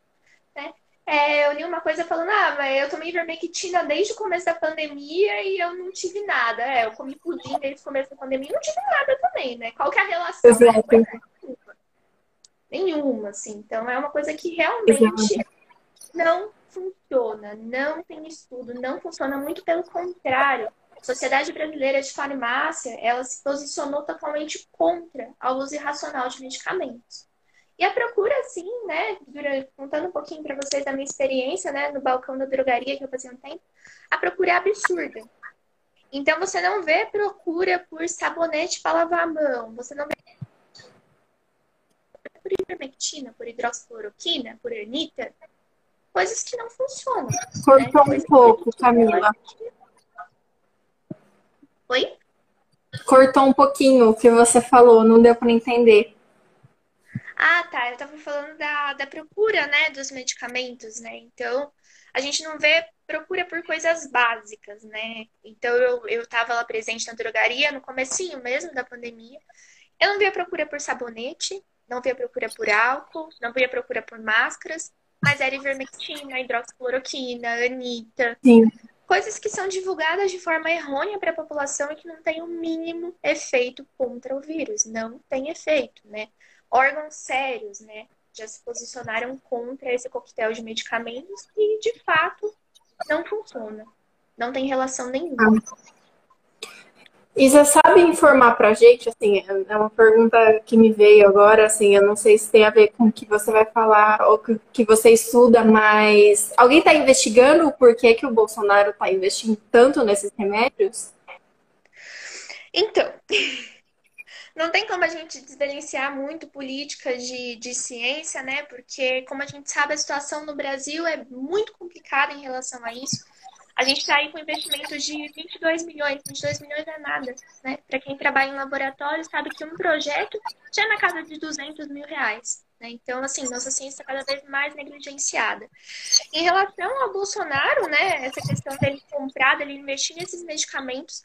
né? É, eu li uma coisa falando, ah, mas eu tomei vermectina desde o começo da pandemia e eu não tive nada. É, eu comi pudim desde o começo da pandemia e não tive nada também, né? Qual que é a relação? Exato. Nenhuma, assim. Então é uma coisa que realmente Exato. não funciona, não tem estudo, não funciona, muito pelo contrário. A Sociedade Brasileira de Farmácia, ela se posicionou totalmente contra a uso irracional de medicamentos. E a procura, sim, né, contando um pouquinho para vocês da minha experiência, né, no balcão da drogaria que eu fazia um tempo, a procura é absurda. Então, você não vê procura por sabonete para lavar a mão, você não vê por ivermectina, por hidroxicloroquina, por ernita, coisas que não funcionam. Cortou né? um pouco, Camila. Oi? Cortou um pouquinho o que você falou, não deu para entender. Ah, tá. Eu estava falando da, da procura, né, dos medicamentos, né? Então, a gente não vê procura por coisas básicas, né? Então, eu, eu tava lá presente na drogaria no comecinho mesmo da pandemia. Eu não via procura por sabonete, não via procura por álcool, não via procura por máscaras mas era ivermectina, hidroxicloroquina, anita. Sim. Coisas que são divulgadas de forma errônea para a população e que não tem o mínimo efeito contra o vírus. Não tem efeito, né? Órgãos sérios, né? Já se posicionaram contra esse coquetel de medicamentos e, de fato, não funciona. Não tem relação nenhuma. Ah. E você sabe informar pra gente, assim, é uma pergunta que me veio agora, assim, eu não sei se tem a ver com o que você vai falar ou que, que você estuda, mas alguém está investigando o porquê que o Bolsonaro está investindo tanto nesses remédios? Então, [laughs] não tem como a gente desverenciar muito política de, de ciência, né? Porque, como a gente sabe, a situação no Brasil é muito complicada em relação a isso. A gente está aí com investimentos de 22 milhões. 22 milhões é nada, né? Para quem trabalha em laboratório, sabe que um projeto já é na casa de 200 mil reais. Né? Então, assim, nossa ciência está cada vez mais negligenciada. Em relação ao Bolsonaro, né, essa questão dele comprar, dele investir nesses medicamentos,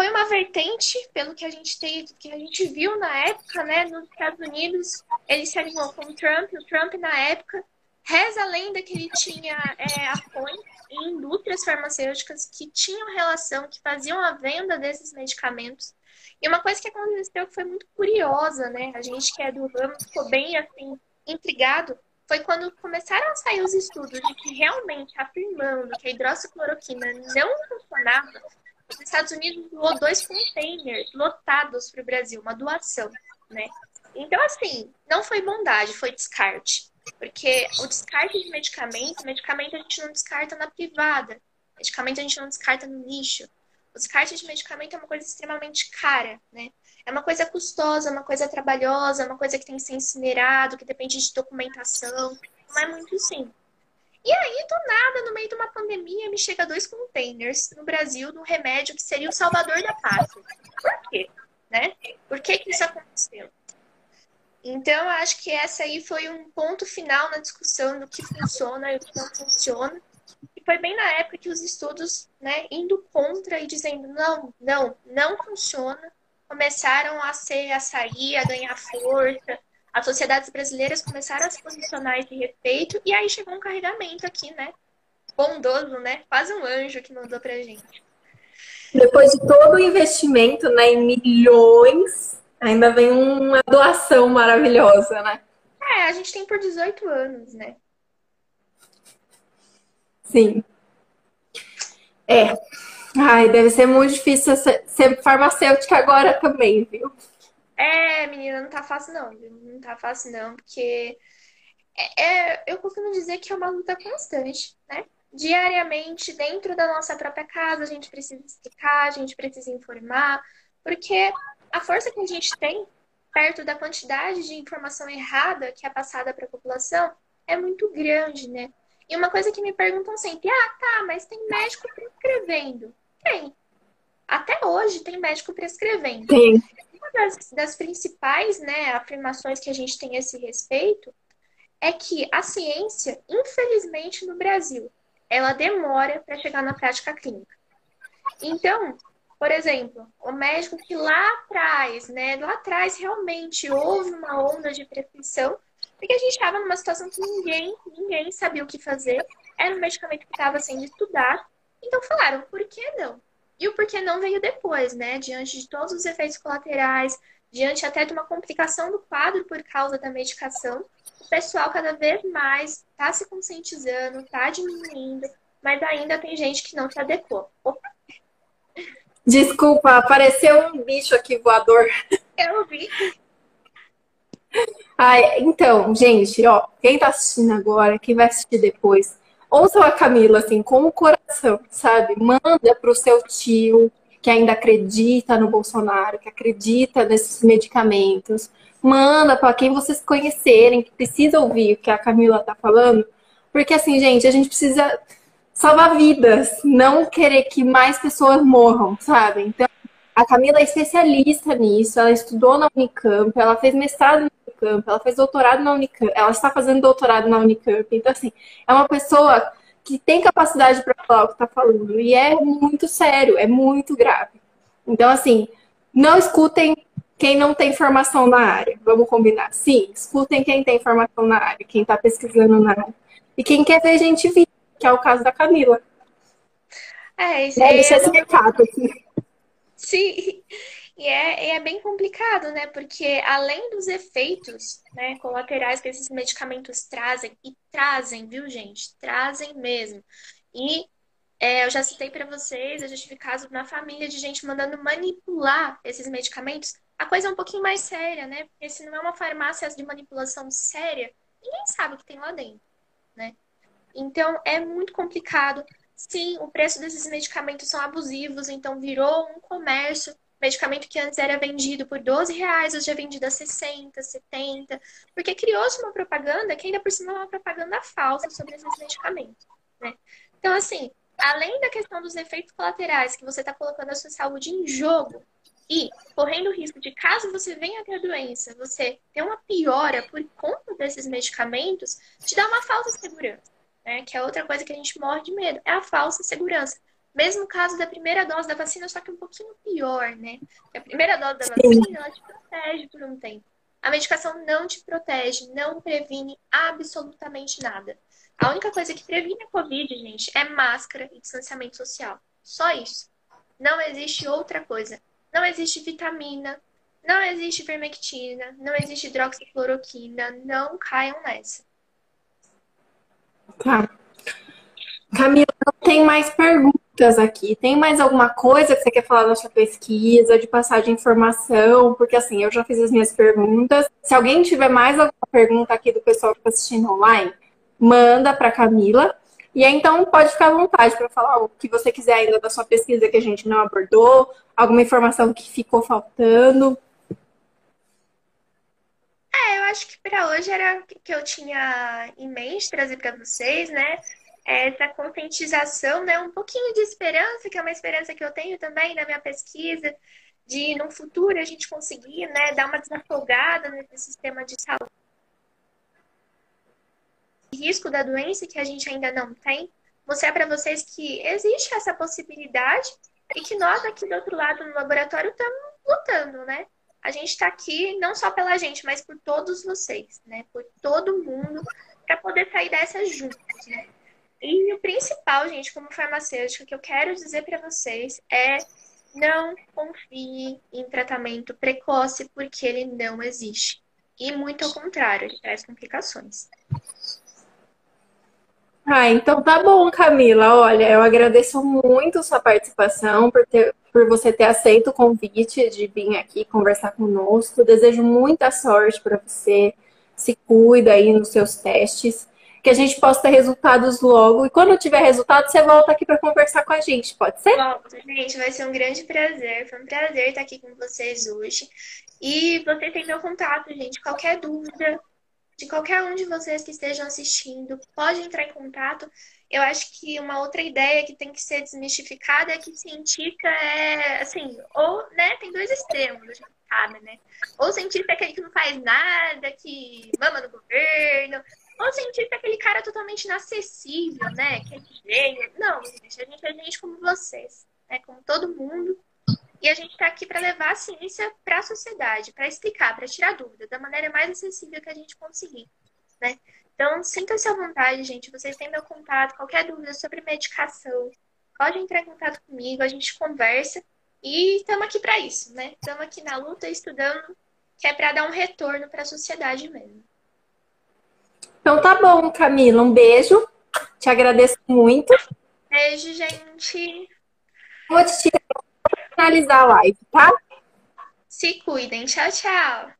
foi uma vertente, pelo que a gente tem, que a gente viu na época, né, nos Estados Unidos, ele se alinhou com o Trump, o Trump na época reza a lenda que ele tinha é, ações em indústrias farmacêuticas que tinham relação, que faziam a venda desses medicamentos. E uma coisa que aconteceu que foi muito curiosa, né? A gente que é do ramo ficou bem assim intrigado, foi quando começaram a sair os estudos de que realmente afirmando que a hidroxicloroquina não funcionava, os Estados Unidos doou dois containers lotados para o Brasil, uma doação, né? Então, assim, não foi bondade, foi descarte. Porque o descarte de medicamento, medicamento a gente não descarta na privada, medicamento a gente não descarta no lixo. O descarte de medicamento é uma coisa extremamente cara, né? É uma coisa custosa, uma coisa trabalhosa, uma coisa que tem que ser incinerado, que depende de documentação. Não é muito simples. E aí, do nada, no meio de uma pandemia, me chega dois containers no Brasil de um remédio que seria o salvador da pátria. Por quê? Né? Por que, que isso aconteceu? Então, acho que essa aí foi um ponto final na discussão do que funciona e o que não funciona. E foi bem na época que os estudos, né, indo contra e dizendo não, não, não funciona, começaram a ser, a sair, a ganhar força. As sociedades brasileiras começaram a se posicionar esse respeito e aí chegou um carregamento aqui, né? Bondoso, né? Quase um anjo que mandou pra gente. Depois de todo o investimento, né, em milhões, ainda vem uma doação maravilhosa, né? É, a gente tem por 18 anos, né? Sim. É. Ai, deve ser muito difícil ser farmacêutica agora também, viu? É, menina, não tá fácil não? Não tá fácil não, porque é, é, eu costumo dizer que é uma luta constante, né? Diariamente, dentro da nossa própria casa, a gente precisa explicar, a gente precisa informar, porque a força que a gente tem perto da quantidade de informação errada que é passada para a população é muito grande, né? E uma coisa que me perguntam sempre, ah, tá, mas tem médico prescrevendo. Tem. Até hoje tem médico prescrevendo. Tem. Das, das principais né, afirmações que a gente tem a esse respeito é que a ciência, infelizmente, no Brasil, ela demora para chegar na prática clínica. Então, por exemplo, o médico que lá atrás, né, lá atrás realmente houve uma onda de prescrição porque a gente estava numa situação que ninguém, ninguém sabia o que fazer. Era um medicamento que estava sendo estudado. Então falaram, por que não? E o porquê não veio depois, né? Diante de todos os efeitos colaterais, diante até de uma complicação do quadro por causa da medicação, o pessoal cada vez mais está se conscientizando, está diminuindo, mas ainda tem gente que não se adequou. Opa. Desculpa, apareceu um bicho aqui voador. Eu vi. Ai, então, gente, ó, quem tá assistindo agora, quem vai assistir depois, ouça a Camila, assim, com o coração, sabe? Manda pro seu tio que ainda acredita no Bolsonaro, que acredita nesses medicamentos. Manda para quem vocês conhecerem, que precisa ouvir o que a Camila tá falando. Porque, assim, gente, a gente precisa salvar vidas, não querer que mais pessoas morram, sabe? Então, a Camila é especialista nisso, ela estudou na Unicamp, ela fez mestrado Unicamp, ela fez doutorado na Unicamp, ela está fazendo doutorado na Unicamp. Então, assim, é uma pessoa que tem capacidade para falar o que está falando. E é muito sério, é muito grave. Então, assim, não escutem quem não tem formação na área. Vamos combinar. Sim, escutem quem tem formação na área, quem está pesquisando na área. E quem quer ver gente vir, que é o caso da Camila. É, isso é, deixa esse recado aqui. Sim. E é, é bem complicado, né? Porque além dos efeitos né, colaterais que esses medicamentos trazem, e trazem, viu, gente? Trazem mesmo. E é, eu já citei para vocês, eu já tive caso na família de gente mandando manipular esses medicamentos. A coisa é um pouquinho mais séria, né? Porque se não é uma farmácia de manipulação séria, ninguém sabe o que tem lá dentro, né? Então é muito complicado. Sim, o preço desses medicamentos são abusivos, então virou um comércio Medicamento que antes era vendido por 12 reais, hoje é vendido a 60, 70. Porque criou-se uma propaganda que ainda por cima é uma propaganda falsa sobre esses medicamentos. Né? Então, assim, além da questão dos efeitos colaterais, que você está colocando a sua saúde em jogo, e correndo o risco de, caso você venha ter a doença, você ter uma piora por conta desses medicamentos, te dá uma falsa segurança. Né? Que é outra coisa que a gente morre de medo, é a falsa segurança. Mesmo caso da primeira dose da vacina, só que um pouquinho pior, né? A primeira dose da vacina, ela te protege por um tempo. A medicação não te protege, não previne absolutamente nada. A única coisa que previne a Covid, gente, é máscara e distanciamento social. Só isso. Não existe outra coisa. Não existe vitamina, não existe vermectina, não existe hidroxicloroquina. Não caiam nessa. Tá. Camila, não tem mais perguntas aqui. Tem mais alguma coisa que você quer falar da sua pesquisa, de passar de informação? Porque assim, eu já fiz as minhas perguntas. Se alguém tiver mais alguma pergunta aqui do pessoal que está assistindo online, manda para Camila. E aí, então, pode ficar à vontade para falar o que você quiser ainda da sua pesquisa que a gente não abordou, alguma informação que ficou faltando. É, eu acho que para hoje era o que eu tinha em mente trazer para vocês, né? Essa conscientização, né? Um pouquinho de esperança, que é uma esperança que eu tenho também na minha pesquisa, de no futuro a gente conseguir, né, dar uma desafogada nesse sistema de saúde. Risco da doença que a gente ainda não tem, mostrar para vocês que existe essa possibilidade e que nós aqui do outro lado no laboratório estamos lutando, né? a gente está aqui não só pela gente, mas por todos vocês, né? Por todo mundo, para poder sair dessa juntos, né? E o principal, gente, como farmacêutica, que eu quero dizer para vocês é não confie em tratamento precoce, porque ele não existe. E muito ao contrário, ele traz complicações. Ah, então tá bom, Camila. Olha, eu agradeço muito sua participação, por, ter, por você ter aceito o convite de vir aqui conversar conosco. Desejo muita sorte para você. Se cuida aí nos seus testes. Que a gente possa ter resultados logo. E quando tiver resultado, você volta aqui para conversar com a gente, pode ser? Volto, gente. Vai ser um grande prazer. Foi um prazer estar aqui com vocês hoje. E você tem meu contato, gente. Qualquer dúvida, de qualquer um de vocês que estejam assistindo, pode entrar em contato. Eu acho que uma outra ideia que tem que ser desmistificada é que cientista é, assim, ou, né, tem dois extremos, a gente sabe, né? Ou cientista é aquele que não faz nada, que mama no governo, ou cientista é aquele cara totalmente inacessível, né? Que é gênio. Não, gente, a gente é gente como vocês, né? Como todo mundo. E a gente está aqui para levar a ciência para a sociedade, para explicar, para tirar dúvida, da maneira mais acessível que a gente conseguir. Né? Então, sinta-se à vontade, gente. Vocês têm meu contato, qualquer dúvida sobre medicação, pode entrar em contato comigo, a gente conversa. E estamos aqui para isso, né? Estamos aqui na luta, estudando, que é para dar um retorno para a sociedade mesmo. Então tá bom, Camila. Um beijo. Te agradeço muito. Beijo, gente. Vou te tirar finalizar a live, tá? Se cuidem. Tchau, tchau.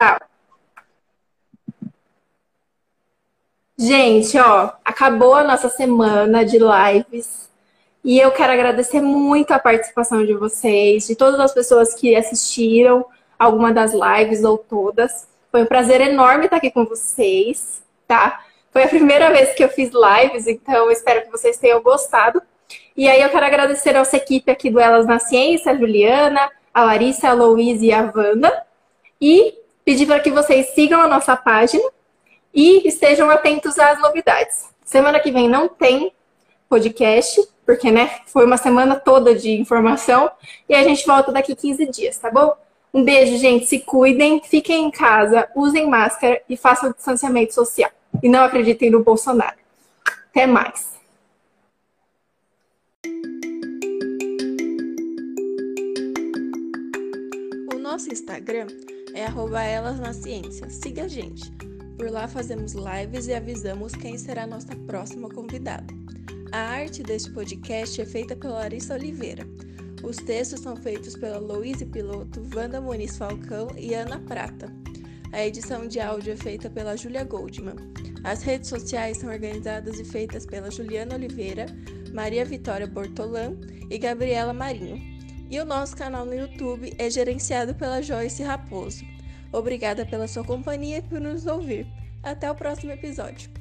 Tchau. Gente, ó, acabou a nossa semana de lives. E eu quero agradecer muito a participação de vocês, de todas as pessoas que assistiram alguma das lives ou todas. Foi um prazer enorme estar aqui com vocês, tá? Foi a primeira [laughs] vez que eu fiz lives, então espero que vocês tenham gostado. E aí eu quero agradecer a nossa equipe aqui do Elas na Ciência, a Juliana, a Larissa, a Louise e a Wanda. E pedir para que vocês sigam a nossa página e estejam atentos às novidades. Semana que vem não tem podcast, porque né, foi uma semana toda de informação e a gente volta daqui 15 dias, tá bom? Um beijo, gente. Se cuidem, fiquem em casa, usem máscara e façam distanciamento social. E não acreditem no Bolsonaro. Até mais. nosso Instagram é elas na ciência. Siga a gente. Por lá fazemos lives e avisamos quem será a nossa próxima convidada. A arte deste podcast é feita pela Larissa Oliveira. Os textos são feitos pela Louise Piloto, Wanda Muniz Falcão e Ana Prata. A edição de áudio é feita pela Julia Goldman. As redes sociais são organizadas e feitas pela Juliana Oliveira, Maria Vitória Bortolan e Gabriela Marinho. E o nosso canal no YouTube é gerenciado pela Joyce Raposo. Obrigada pela sua companhia e por nos ouvir. Até o próximo episódio.